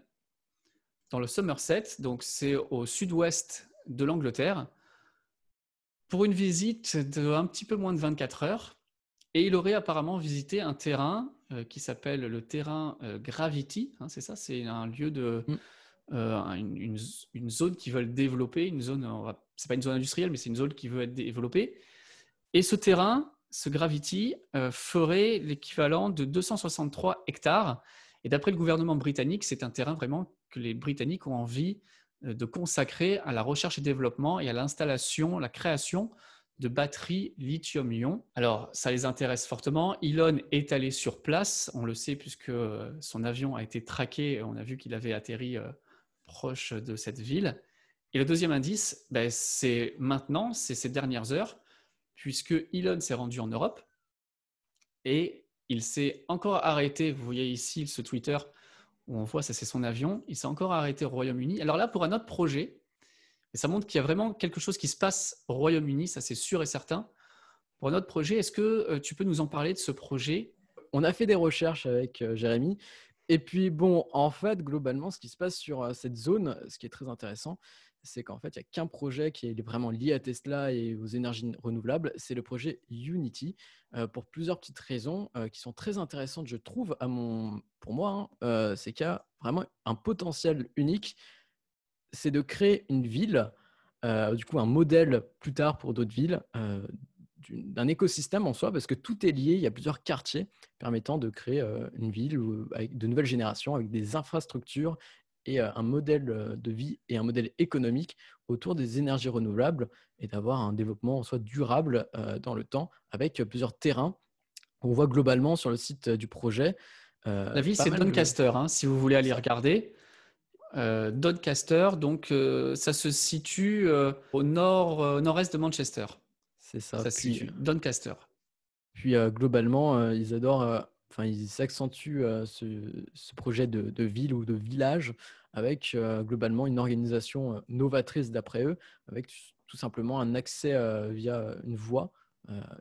dans le Somerset, donc c'est au sud-ouest de l'Angleterre, pour une visite de un petit peu moins de 24 heures. Et il aurait apparemment visité un terrain euh, qui s'appelle le terrain euh, Gravity. Hein, c'est ça, c'est un lieu de. Mm. Euh, une, une, zone qu'ils veulent développer, une zone, c'est pas une zone industrielle, mais c'est une zone qui veut être développée. Et ce terrain, ce Gravity, ferait l'équivalent de 263 hectares. Et d'après le gouvernement britannique, c'est un terrain vraiment que les Britanniques ont envie de consacrer à la recherche et développement et à l'installation, la création de batteries lithium-ion. Alors, ça les intéresse fortement. Elon est allé sur place, on le sait puisque son avion a été traqué, on a vu qu'il avait atterri euh, proche de cette ville. Et le deuxième indice, ben, c'est maintenant, c'est ces dernières heures, puisque Elon s'est rendu en Europe et il s'est encore arrêté, vous voyez ici ce Twitter où on voit ça c'est son avion, il s'est encore arrêté au Royaume-Uni. Alors là, pour un autre projet, et ça montre qu'il y a vraiment quelque chose qui se passe au Royaume-Uni, ça c'est sûr et certain. Pour notre projet, est-ce que euh, tu peux nous en parler de ce projet? On a fait des recherches avec euh, Jérémy. Et puis, bon, en fait, globalement, ce qui se passe sur euh, cette zone, ce qui est très intéressant, c'est qu'en fait, il n'y a qu'un projet qui est vraiment lié à Tesla et aux énergies renouvelables, c'est le projet Unity, pour plusieurs petites raisons qui sont très intéressantes, je trouve, à mon, pour moi. Hein. c'est qu'il y a vraiment un potentiel unique c'est de créer une ville, euh, du coup un modèle plus tard pour d'autres villes, euh, d'un écosystème en soi, parce que tout est lié, il y a plusieurs quartiers permettant de créer euh, une ville avec de nouvelles générations, avec des infrastructures et un modèle de vie et un modèle économique autour des énergies renouvelables et d'avoir un développement en soi durable dans le temps avec plusieurs terrains. On voit globalement sur le site du projet. La ville, c'est Doncaster, hein, si vous voulez aller regarder. Euh, Doncaster, donc euh, ça se situe euh, au nord, nord-est de Manchester. C'est ça. Ça se situe Doncaster. Puis globalement, ils adorent, enfin ils s'accentuent ce, projet de, ville ou de village avec globalement une organisation novatrice d'après eux, avec tout simplement un accès via une voie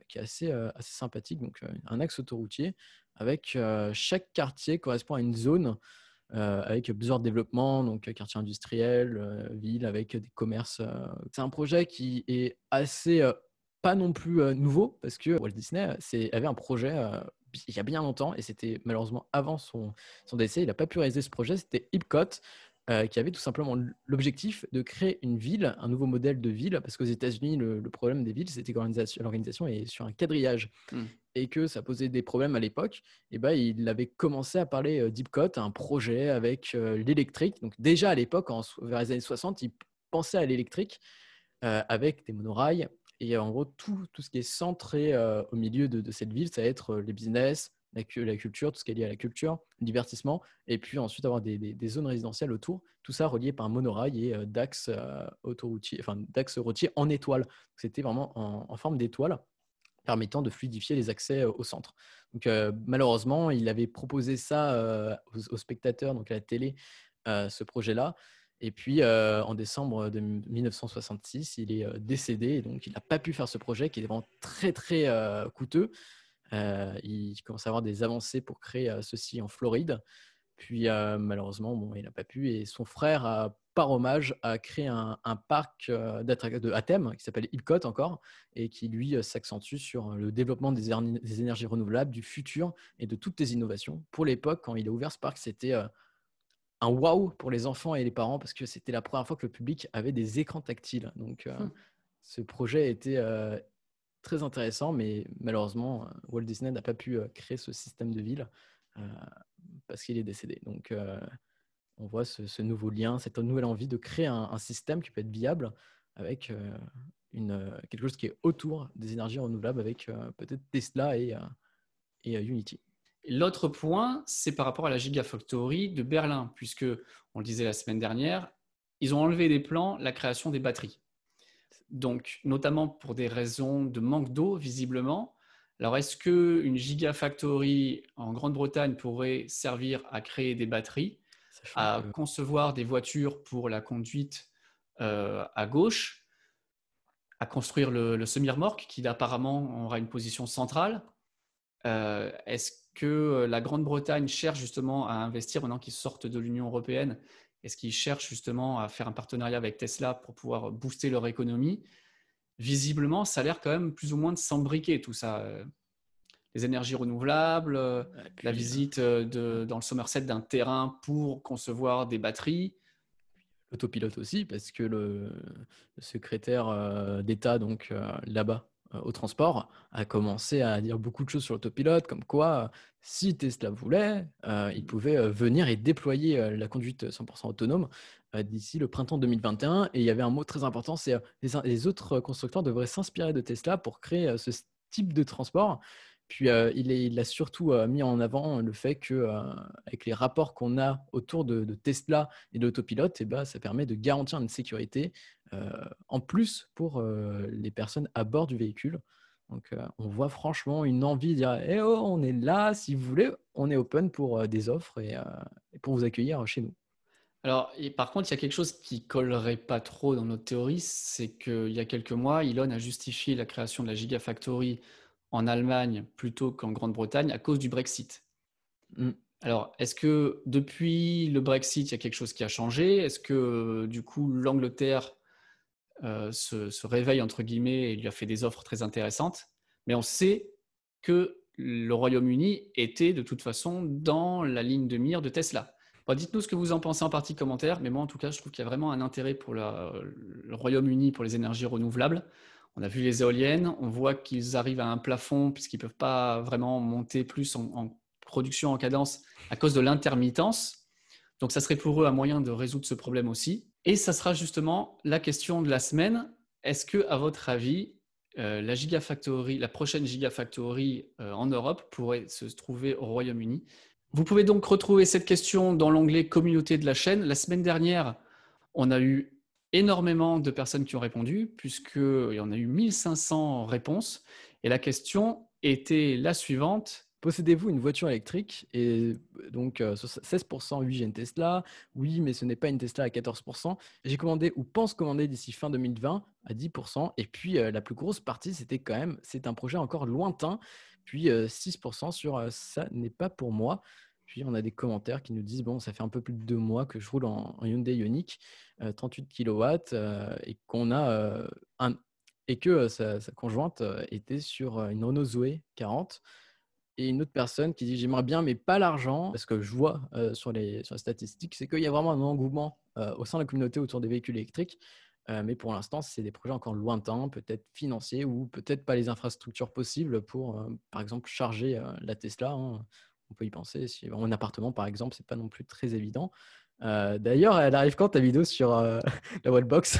qui est assez, assez sympathique, donc un axe autoroutier avec chaque quartier correspond à une zone euh, avec plusieurs développements, donc quartier industriel, ville avec des commerces. C'est un projet qui est assez pas non plus nouveau parce que Walt Disney avait un projet il y a bien longtemps et c'était malheureusement avant son, son décès. Il n'a pas pu réaliser ce projet. C'était Epcot euh, qui avait tout simplement l'objectif de créer une ville, un nouveau modèle de ville, parce qu'aux États-Unis, le, problème des villes, c'était que l'organisation est sur un quadrillage hmm. et que ça posait des problèmes à l'époque. Et ben, il avait commencé à parler euh, d'Ipcot, un projet avec euh, l'électrique. Donc déjà à l'époque, vers les années 60, il pensait à l'électrique avec des monorails. Et en gros, tout, tout ce qui est centré au milieu de, de, cette ville, ça va être les business, la, culture, tout ce qui est lié à la culture, le divertissement, et puis ensuite avoir des, des, zones résidentielles autour, tout ça relié par un monorail et euh, d'axes autoroutiers, enfin d'axes routiers en étoile. C'était vraiment en, forme d'étoile, permettant de fluidifier les accès au centre. Donc malheureusement, il avait proposé ça aux, spectateurs, donc à la télé, ce projet-là. Et puis, en décembre de 1966, il est décédé. donc, il n'a pas pu faire ce projet qui est vraiment très, très coûteux. Euh, il commence à avoir des avancées pour créer euh, ceci en Floride. Puis euh, malheureusement, bon, il n'a pas pu. Et son frère, par hommage, a créé un, parc de, à thème qui s'appelle Epcot encore et qui lui s'accentue sur le développement des, énergies renouvelables, du futur et de toutes les innovations. Pour l'époque, quand il a ouvert ce parc, c'était un wow pour les enfants et les parents parce que c'était la première fois que le public avait des écrans tactiles. Donc, mmh. ce projet était très intéressant, mais malheureusement, euh, Walt Disney n'a pas pu euh, créer ce système de ville euh, parce qu'il est décédé. Donc, on voit ce, nouveau lien, cette nouvelle envie de créer un, système qui peut être viable avec une, quelque chose qui est autour des énergies renouvelables, avec peut-être Tesla et, et Unity. L'autre point, c'est par rapport à la Gigafactory de Berlin, puisque, on le disait la semaine dernière, ils ont enlevé des plans la création des batteries donc notamment pour des raisons de manque d'eau, visiblement. Alors, est-ce qu'une gigafactory en Grande-Bretagne pourrait servir à créer des batteries, à concevoir des voitures pour la conduite euh, à gauche, à construire le, semi-remorque qui apparemment aura une position centrale euh, Est-ce que la Grande-Bretagne cherche justement à investir maintenant qu'ils sortent de l'Union européenne est-ce qu'ils cherchent justement à faire un partenariat avec Tesla pour pouvoir booster leur économie visiblement, ça a l'air quand même plus ou moins de s'embriquer tout ça. Les énergies renouvelables, la visite de, dans le Somerset d'un terrain pour concevoir des batteries. L'autopilote aussi, parce que le, secrétaire d'État donc là-bas euh, au transport a commencé à dire beaucoup de choses sur l'autopilote, comme quoi si Tesla voulait, euh, il pouvait euh, venir et déployer la conduite 100% autonome d'ici le printemps 2021. Et il y avait un mot très important, c'est les, les autres constructeurs devraient s'inspirer de Tesla pour créer ce type de transport. Puis il, a surtout mis en avant le fait que, avec les rapports qu'on a autour de, Tesla et de l'autopilote, eh ben, ça permet de garantir une sécurité en plus pour les personnes à bord du véhicule. Donc, on voit franchement une envie de dire Eh oh, on est là, si vous voulez, on est open pour des offres et, pour vous accueillir chez nous. Alors, et par contre, il y a quelque chose qui collerait pas trop dans notre théorie, c'est qu'il y a quelques mois, Elon a justifié la création de la Gigafactory en Allemagne plutôt qu'en Grande-Bretagne à cause du Brexit. Mm. Alors, est-ce que depuis le Brexit, il y a quelque chose qui a changé? Est-ce que du coup, l'Angleterre euh, se, réveille, entre guillemets, et lui a fait des offres très intéressantes Mais on sait que le Royaume-Uni était de toute façon dans la ligne de mire de Tesla. Dites-nous ce que vous en pensez en partie commentaire, mais moi en tout cas, je trouve qu'il y a vraiment un intérêt pour le Royaume-Uni pour les énergies renouvelables. On a vu les éoliennes, on voit qu'ils arrivent à un plafond puisqu'ils ne peuvent pas vraiment monter plus en, production en cadence à cause de l'intermittence. Donc ça serait pour eux un moyen de résoudre ce problème aussi. Et ça sera justement la question de la semaine. Est-ce que, à votre avis, euh, la prochaine Gigafactory euh, en Europe pourrait se trouver au Royaume-Uni? Vous pouvez donc retrouver cette question dans l'onglet Communauté de la chaîne. La semaine dernière, on a eu énormément de personnes qui ont répondu, puisqu'il y en a eu 1500 réponses. Et la question était la suivante. Possédez-vous une voiture électrique Et donc, 16%, oui, j'ai une Tesla. Oui, mais ce n'est pas une Tesla à 14%. J'ai commandé ou pense commander d'ici fin 2020 à 10%. Et puis, la plus grosse partie, c'était quand même, c'est un projet encore lointain. Puis, 6% sur ça n'est pas pour moi. Puis on a des commentaires qui nous disent bon, ça fait un peu plus de deux mois que je roule en, Hyundai Ioniq, 38 kW, et qu'on a euh, un, et que sa, conjointe était sur une Renault Zoé 40. Et une autre personne qui dit j'aimerais bien, mais pas l'argent, parce que je vois sur, les, sur les statistiques, c'est qu'il y a vraiment un engouement au sein de la communauté autour des véhicules électriques. mais pour l'instant, c'est des projets encore lointains, peut-être financiers ou peut-être pas les infrastructures possibles pour, par exemple, charger la Tesla. Hein on peut y penser. Si un appartement, par exemple, c'est pas non plus très évident. Euh, d'ailleurs, elle arrive quand ta vidéo sur euh, la wallbox?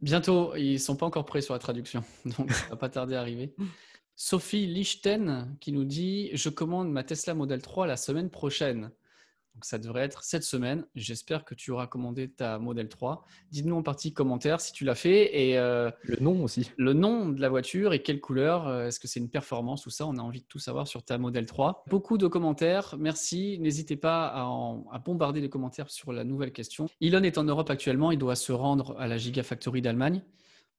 Bientôt, ils sont pas encore prêts sur la traduction, donc ça va pas tarder à arriver. Sophie Lichten qui nous dit Je commande ma Tesla Model 3 la semaine prochaine. Donc ça devrait être cette semaine. J'espère que tu auras commandé ta Model 3. Dites-nous en partie commentaire si tu l'as fait et euh, le nom aussi. Le nom de la voiture et quelle couleur. Euh, est-ce que c'est une performance ou ça? On a envie de tout savoir sur ta Model 3. Beaucoup de commentaires. Merci. N'hésitez pas à, bombarder les commentaires sur la nouvelle question. Elon est en Europe actuellement. Il doit se rendre à la Gigafactory d'Allemagne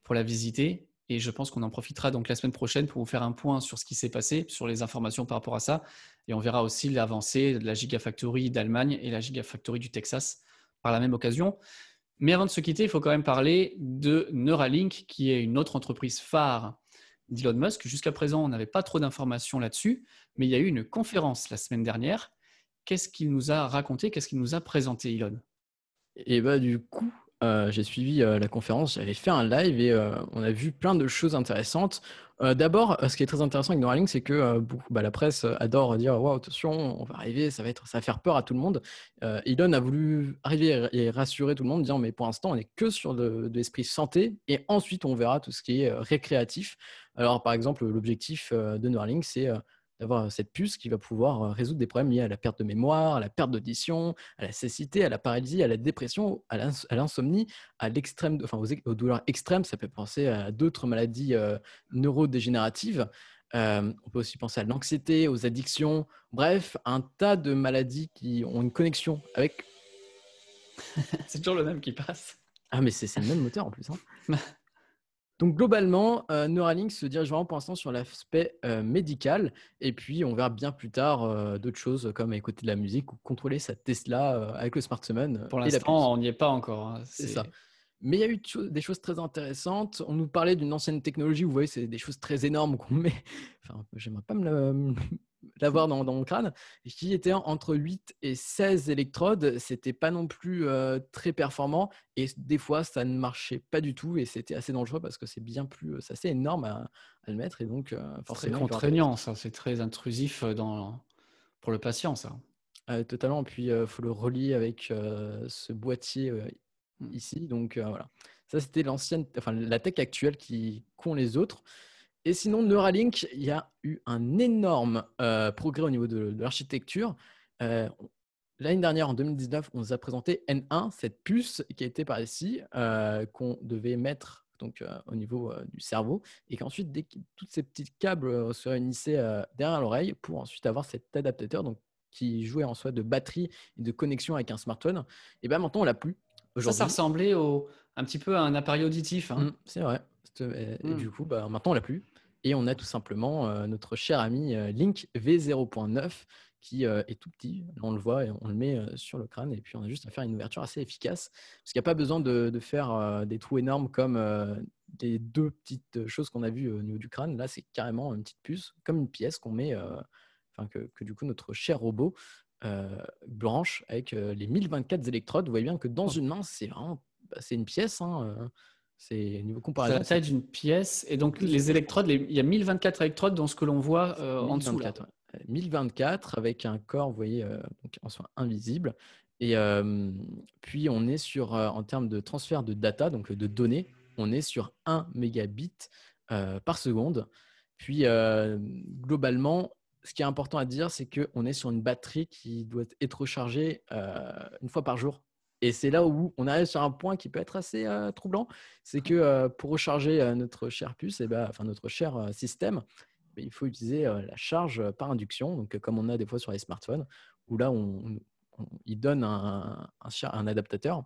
pour la visiter. Et je pense qu'on en profitera donc la semaine prochaine pour vous faire un point sur ce qui s'est passé, sur les informations par rapport à ça. Et on verra aussi l'avancée de la Gigafactory d'Allemagne et la Gigafactory du Texas par la même occasion. Mais avant de se quitter, il faut quand même parler de Neuralink, qui est une autre entreprise phare d'Elon Musk. Jusqu'à présent, on n'avait pas trop d'informations là-dessus, mais il y a eu une conférence la semaine dernière. Qu'est-ce qu'il nous a raconté? Qu'est-ce qu'il nous a présenté, Elon? Et bah, du coup, euh, j'ai suivi euh, la conférence, j'avais fait un live et euh, on a vu plein de choses intéressantes. D'abord, ce qui est très intéressant avec Neuralink, c'est que bah, la presse adore dire Waouh, attention, on va arriver, ça va, être, ça va faire peur à tout le monde. Elon a voulu arriver et rassurer tout le monde, disant Mais pour l'instant, on n'est que sur de, de l'esprit santé et ensuite on verra tout ce qui est récréatif. Alors, par exemple, l'objectif de Neuralink, c'est d'avoir cette puce qui va pouvoir résoudre des problèmes liés à la perte de mémoire, à la perte d'audition, à la cécité, à la paralysie, à la dépression, à l'insomnie, à l'extrême, enfin aux, douleurs extrêmes. Ça peut penser à d'autres maladies neurodégénératives. on peut aussi penser à l'anxiété, aux addictions, bref, un tas de maladies qui ont une connexion avec. c'est toujours le même qui passe. Ah, mais c'est le même moteur en plus. Hein. Donc globalement, euh, Neuralink se dirige vraiment pour l'instant sur l'aspect euh, médical et puis on verra bien plus tard euh, d'autres choses comme écouter de la musique ou contrôler sa Tesla avec le smartphone. Pour l'instant, on n'y est pas encore. Hein, c'est ça. Mais il y a eu des choses très intéressantes. On nous parlait d'une ancienne technologie. Vous voyez, c'est des choses très énormes qu'on met. Enfin, j'aimerais pas me l'avoir dans, dans, mon crâne. Qui était entre 8 et 16 électrodes. C'était pas non plus euh, très performant. Et des fois, ça ne marchait pas du tout. Et c'était assez dangereux parce que c'est bien plus. C'est assez énorme à, le mettre. Et donc, euh, forcément. C'est contraignant, ça. C'est très intrusif dans, pour le patient, ça. totalement. Puis, il faut le relier avec ce boîtier Mmh. ici. Donc voilà. Ça, c'était l'ancienne, enfin la tech actuelle qui qu'ont les autres. Et sinon, Neuralink, il y a eu un énorme progrès au niveau de, l'architecture. L'année dernière, en 2019, on nous a présenté N1, cette puce qui a été par ici, qu'on devait mettre donc, au niveau du cerveau, et qu'ensuite, dès que tous ces petits câbles se réunissaient derrière l'oreille pour ensuite avoir cet adaptateur donc, qui jouait en soi de batterie et de connexion avec un smartphone, et bien maintenant, on l'a plus. Ça, ça ressemblait au, un petit peu à un appareil auditif. Hein. Mmh, c'est vrai. Et, mmh. du coup, bah, maintenant, on l'a plus. Et on a tout simplement euh, notre cher ami euh, Link V0.9 qui euh, est tout petit. On le voit et on le met sur le crâne. Et puis, on a juste à faire une ouverture assez efficace. Parce qu'il n'y a pas besoin de, faire des trous énormes comme des deux petites choses qu'on a vues au niveau du crâne. Là, c'est carrément une petite puce, comme une pièce qu'on met, enfin, que, du coup, notre cher robot euh, blanche avec les 1024 électrodes. Vous voyez bien que dans une main, c'est vraiment bah, c'est une pièce. Hein, c'est niveau. C'est la taille d'une pièce. Et donc, les électrodes, il y a 1024 électrodes dans ce que l'on voit en dessous. 1024 avec un corps, vous voyez, donc, en soi invisible. Et puis, on est sur, en termes de transfert de data, donc de données, on est sur 1 mégabit par seconde. Puis, globalement, ce qui est important à dire, c'est qu'on est sur une batterie qui doit être rechargée euh, une fois par jour. Et c'est là où on arrive sur un point qui peut être assez euh, troublant. C'est que euh, pour recharger notre cher puce, et eh ben, enfin notre cher système, ben, il faut utiliser la charge par induction, donc comme on a des fois sur les smartphones, où là, on, il donne un, un, adaptateur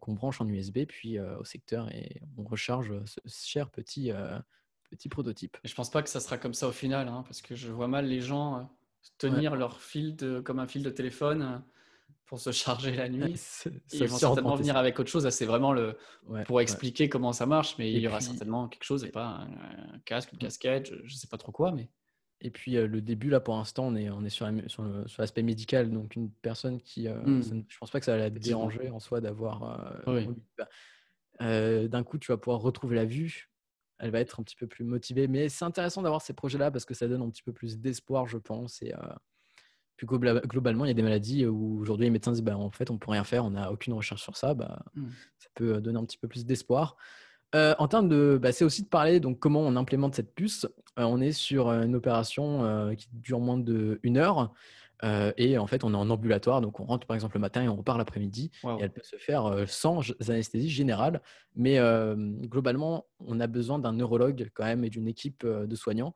qu'on branche en USB, puis au secteur, et on recharge ce cher petit petit prototype. Je pense pas que ça sera comme ça au final, hein, parce que je vois mal les gens euh, tenir leur fil de, comme un fil de téléphone euh, pour se charger la nuit. ils vont certainement venir avec autre chose. C'est vraiment le pour expliquer comment ça marche, mais il y aura certainement quelque chose et pas un, casque, une casquette, je, ne sais pas trop quoi, mais. Et puis euh, le début là pour l'instant on est on est sur, sur, l'aspect médical donc une personne qui mmh. je pense pas que ça va la déranger en soi d'avoir bah, d'un coup tu vas pouvoir retrouver la vue elle va être un petit peu plus motivée. Mais c'est intéressant d'avoir ces projets-là parce que ça donne un petit peu plus d'espoir, je pense. Et euh, puis globalement, il y a des maladies où aujourd'hui les médecins disent bah, en fait, on ne peut rien faire, on n'a aucune recherche sur ça. Bah, mmh. Ça peut donner un petit peu plus d'espoir. Euh, en termes de, bah, c'est aussi de parler donc comment on implémente cette puce. Euh, on est sur une opération qui dure moins de une heure. Euh, et en fait, on est en ambulatoire, donc on rentre par exemple le matin et on repart l'après-midi. Et elle peut se faire euh, sans anesthésie générale. Mais euh, globalement, on a besoin d'un neurologue quand même et d'une équipe de soignants.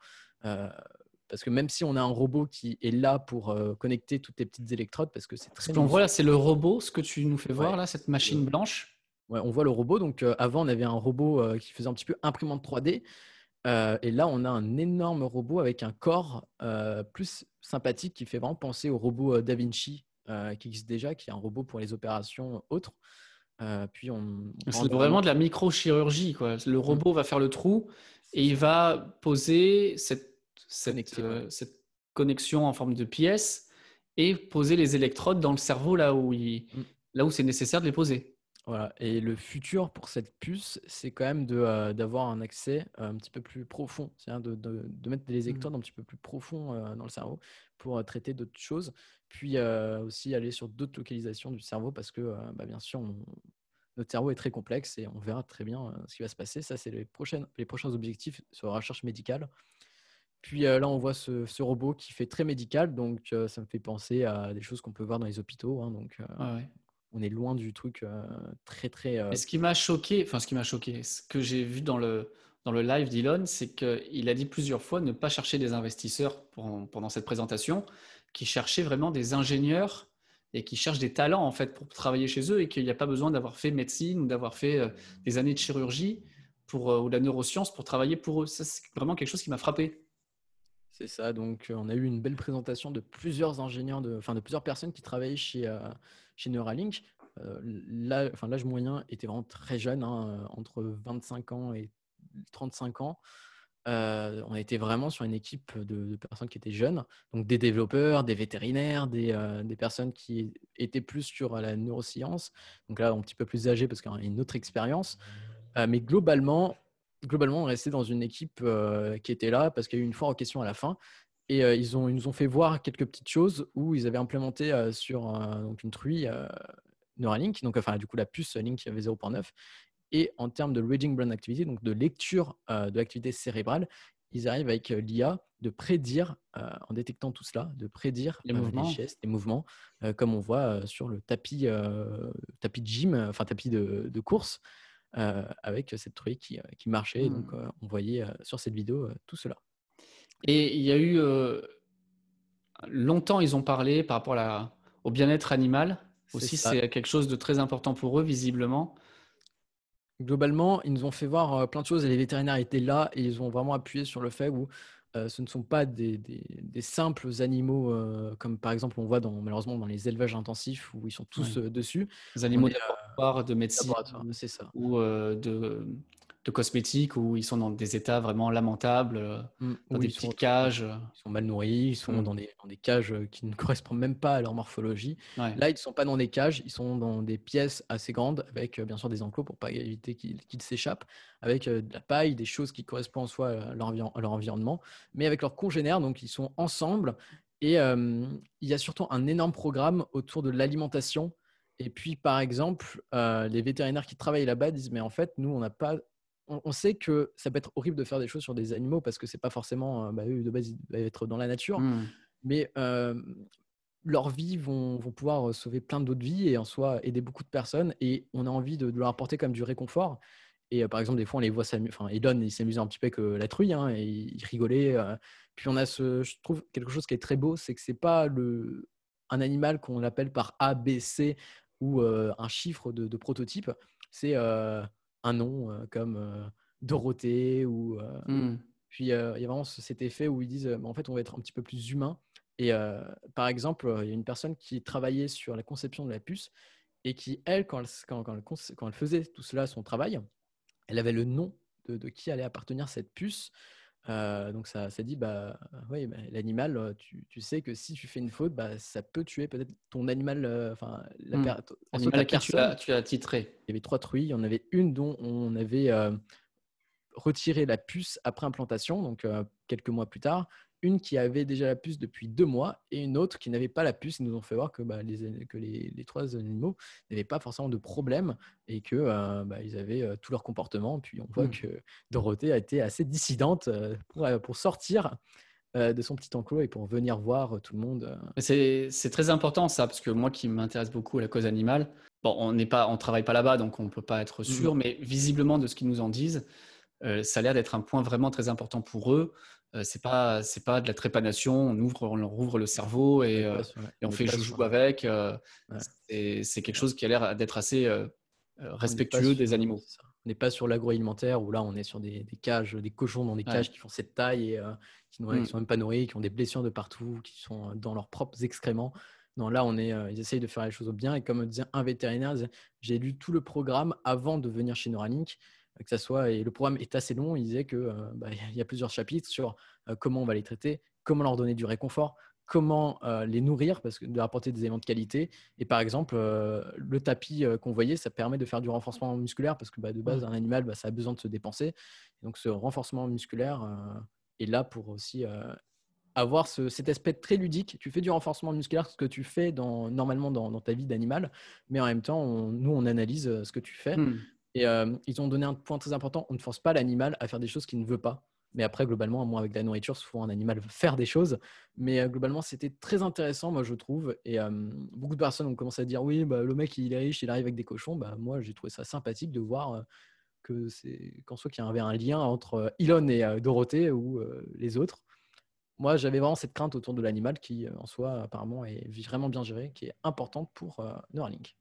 Parce que même si on a un robot qui est là pour connecter toutes les petites électrodes, parce que c'est très. Ce qu'on voit là, c'est le robot, ce que tu nous fais voir là, cette machine blanche. Ouais, on voit le robot. Donc avant, on avait un robot qui faisait un petit peu imprimante 3D. Euh, et là, on a un énorme robot avec un corps euh, plus sympathique qui fait vraiment penser au robot euh, Da Vinci qui existe déjà, qui est un robot pour les opérations autres. puis on, c'est vraiment de la microchirurgie. Quoi. Le mmh. robot va faire le trou et il va poser cette, cette, cette, connexion en forme de pièce et poser les électrodes dans le cerveau là où, il, là où c'est nécessaire de les poser. Voilà. Et le futur pour cette puce, c'est quand même de, d'avoir un accès un petit peu plus profond, c'est-à-dire de, de, mettre des mmh. électrodes un petit peu plus profonds dans le cerveau pour traiter d'autres choses, puis aussi aller sur d'autres localisations du cerveau parce que, bah, bien sûr, notre cerveau est très complexe et on verra très bien ce qui va se passer. Ça, c'est les, les prochains objectifs sur la recherche médicale. Puis là, on voit ce, ce, robot qui fait très médical, donc ça me fait penser à des choses qu'on peut voir dans les hôpitaux. Hein, donc, ah on est loin du truc très très. Euh, ce qui m'a choqué, enfin ce qui m'a choqué, ce que j'ai vu dans le dans le live d'Elon, c'est qu'il a dit plusieurs fois ne pas chercher des investisseurs pendant cette présentation, qui cherchaient vraiment des ingénieurs et qui cherchent des talents en fait pour travailler chez eux et qu'il n'y a pas besoin d'avoir fait médecine ou d'avoir fait des années de chirurgie pour, ou de la neuroscience pour travailler pour eux. c'est vraiment quelque chose qui m'a frappé. C'est ça, donc on a eu une belle présentation de plusieurs ingénieurs, enfin de plusieurs personnes qui travaillaient chez, chez Neuralink. l'âge moyen était vraiment très jeune, hein, entre 25 ans et 35 ans. on était vraiment sur une équipe de, personnes qui étaient jeunes, donc des développeurs, des vétérinaires, des, des, personnes qui étaient plus sur la neuroscience, donc là un petit peu plus âgés parce qu'il y a une autre expérience. mais globalement, globalement, on restait dans une équipe qui était là parce qu'il y a eu une foire aux questions à la fin. Et ils, ont, ils nous ont fait voir quelques petites choses où ils avaient implémenté sur donc une truie Neuralink, donc enfin du coup la puce Link qui avait 0.9. Et en termes de reading brain activity, donc de lecture de l'activité cérébrale, ils arrivent avec l'IA de prédire, en détectant tout cela, de prédire les mouvements, les gestes, les mouvements, comme on voit sur le tapis, tapis de gym, enfin tapis de, de course. Avec cette truie qui, qui marchait. Donc, mmh. on voyait sur cette vidéo tout cela. Et il y a eu longtemps, ils ont parlé par rapport à au bien-être animal. Aussi, c'est quelque chose de très important pour eux, visiblement. Globalement, ils nous ont fait voir plein de choses et les vétérinaires étaient là et ils ont vraiment appuyé sur le fait où ce ne sont pas des, des, simples animaux comme par exemple on voit dans, malheureusement dans les élevages intensifs où ils sont tous dessus. Les animaux de, de médecine c'est ça. ou de, de cosmétiques où ils sont dans des états vraiment lamentables, euh, mmh, dans des petites cages. Ils sont mal nourris, ils sont mmh. dans, des, dans, des, cages euh, qui ne correspondent même pas à leur morphologie. Là, ils ne sont pas dans des cages, ils sont dans des pièces assez grandes avec euh, bien sûr des enclos pour pas éviter qu'ils s'échappent, avec de la paille, des choses qui correspondent en soi à leur, à leur environnement, mais avec leurs congénères, donc ils sont ensemble. Et il y a surtout un énorme programme autour de l'alimentation. Et puis, par exemple, les vétérinaires qui travaillent là-bas disent, mais en fait, nous, on n'a pas on, sait que ça peut être horrible de faire des choses sur des animaux parce que c'est pas forcément, euh, bah, eux de base, ils doivent être dans la nature, mmh. mais euh, leurs vies vont, pouvoir sauver plein d'autres vies et en soi aider beaucoup de personnes et on a envie de, leur apporter comme du réconfort. Et euh, par exemple, des fois, on les voit s'amuser. Enfin, Elon, il s'amusait un petit peu avec la truie hein, et il rigolait. Puis on a ce, je trouve quelque chose qui est très beau, c'est que c'est pas le, un animal qu'on appelle par A, B, C ou un chiffre de, prototype. C'est un nom euh, comme euh, Dorothée ou euh, mmh. puis il y a vraiment cet effet où ils disent en fait on va être un petit peu plus humain et par exemple il y a une personne qui travaillait sur la conception de la puce et qui elle quand elle, quand, quand elle, faisait tout cela son travail elle avait le nom de, de qui allait appartenir cette puce euh, donc ça, ça dit, bah oui, bah, l'animal, euh, tu, tu, sais que si tu fais une faute, bah, ça peut tuer peut-être ton animal, euh, enfin la, mmh. animal que tu as, tu as titré. Il y avait trois truies, il y en avait une dont on avait retiré la puce après implantation, donc quelques mois plus tard une qui avait déjà la puce depuis deux mois et une autre qui n'avait pas la puce. Ils nous ont fait voir que, bah, les, que les, trois animaux n'avaient pas forcément de problème et que euh, bah, ils avaient euh, tout leur comportement. Puis on voit mmh. que Dorothée a été assez dissidente euh, pour, pour sortir de son petit enclos et pour venir voir tout le monde. C'est très important ça, parce que moi qui m'intéresse beaucoup à la cause animale, bon, on n'est pas, on travaille pas là-bas, donc on ne peut pas être sûr, mmh. mais visiblement de ce qu'ils nous en disent, ça a l'air d'être un point vraiment très important pour eux. Euh, c'est pas c'est pas de la trépanation. On ouvre on leur ouvre le cerveau et, euh, et on, fait joujou avec. Euh, c'est quelque chose qui a l'air d'être assez respectueux des animaux. On n'est pas sur l'agroalimentaire où là on est sur des, des, cages, des cochons dans des cages qui font cette taille et qui ne mmh. sont même pas nourris, qui ont des blessures de partout, qui sont dans leurs propres excréments. Non, là, on est, ils essayent de faire les choses bien. Et comme disait un vétérinaire, j'ai lu tout le programme avant de venir chez Neuralink que ça soit, et le programme est assez long, il disait qu'il euh, bah, y a plusieurs chapitres sur euh, comment on va les traiter, comment leur donner du réconfort, comment euh, les nourrir, parce que de leur apporter des éléments de qualité. Et par exemple, le tapis qu'on voyait, ça permet de faire du renforcement musculaire, parce que bah, de base, un animal, bah, ça a besoin de se dépenser. donc ce renforcement musculaire est là pour aussi avoir cet aspect très ludique. Tu fais du renforcement musculaire, ce que tu fais dans, normalement dans, ta vie d'animal, mais en même temps, nous, on analyse ce que tu fais. Mmh. Et euh, ils ont donné un point très important on ne force pas l'animal à faire des choses qu'il ne veut pas. Mais après, globalement, moi, avec la nourriture, souvent un animal veut faire des choses. Mais euh, globalement, c'était très intéressant, moi, je trouve. Et euh, beaucoup de personnes ont commencé à dire oui, bah, le mec, il est riche, il arrive avec des cochons. Bah, moi, j'ai trouvé ça sympathique de voir c'est qu'en soit qu'il y avait un lien entre Elon et Dorothée ou les autres. Moi, j'avais vraiment cette crainte autour de l'animal qui, en soi, apparemment, est vraiment bien gérée, qui est importante pour Neuralink.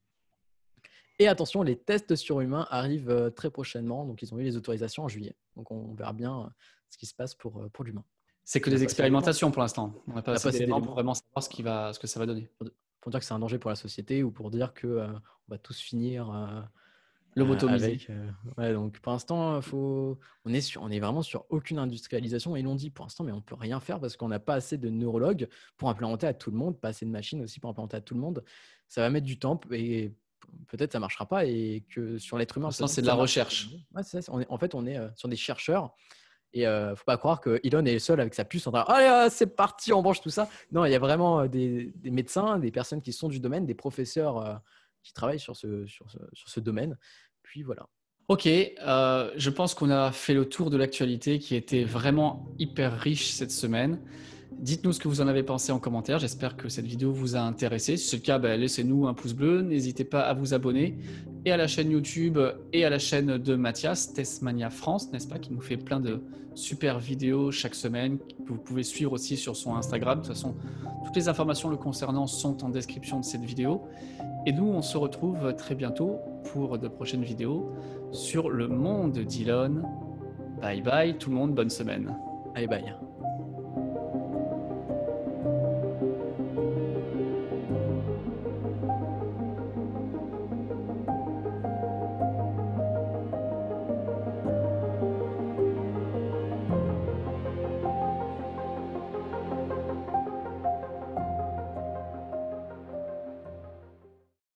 Et attention, les tests sur humains arrivent euh, très prochainement. Donc, ils ont eu les autorisations en juillet. Donc, on verra bien euh, ce qui se passe pour, euh, pour l'humain. C'est que des expérimentations pour l'instant. On n'a pas, assez d'éléments pour vraiment savoir ce, qui va, ce que ça va donner. pour dire que c'est un danger pour la société ou pour dire que euh, on va tous finir euh, Lobotomisé. avec. euh, ouais, donc pour l'instant, faut... on, est sur... on est vraiment sur aucune industrialisation. Ils l'ont dit pour l'instant, mais on peut rien faire parce qu'on n'a pas assez de neurologues pour implémenter à tout le monde, pas assez de machines aussi pour implémenter à tout le monde. Ça va mettre du temps et peut-être ça marchera pas et que sur l'être humain. C'est de la recherche. Ouais, c'est ça, on est- en fait, on est euh, sur des chercheurs. Et euh, faut pas croire que Elon est seul avec sa puce en train Allez, ah, c'est parti, on branche tout ça. Non, il y a vraiment euh, des, des médecins, des personnes qui sont du domaine, des professeurs euh, qui travaillent sur ce, sur ce, sur ce domaine. Puis voilà. Ok, euh, je pense qu'on a fait le tour de l'actualité qui était vraiment hyper riche cette semaine. Dites-nous ce que vous en avez pensé en commentaire. J'espère que cette vidéo vous a intéressé. Si c'est le cas, ben, laissez-nous un pouce bleu. N'hésitez pas à vous abonner et à la chaîne YouTube et à la chaîne de Mathias, Testmania France, n'est-ce pas, qui nous fait plein de super vidéos chaque semaine. Vous pouvez suivre aussi sur son Instagram. De toute façon, toutes les informations le concernant sont en description de cette vidéo. Et nous, on se retrouve très bientôt pour de prochaines vidéos sur le monde d'Elon. Bye bye tout le monde, bonne semaine. Allez, bye.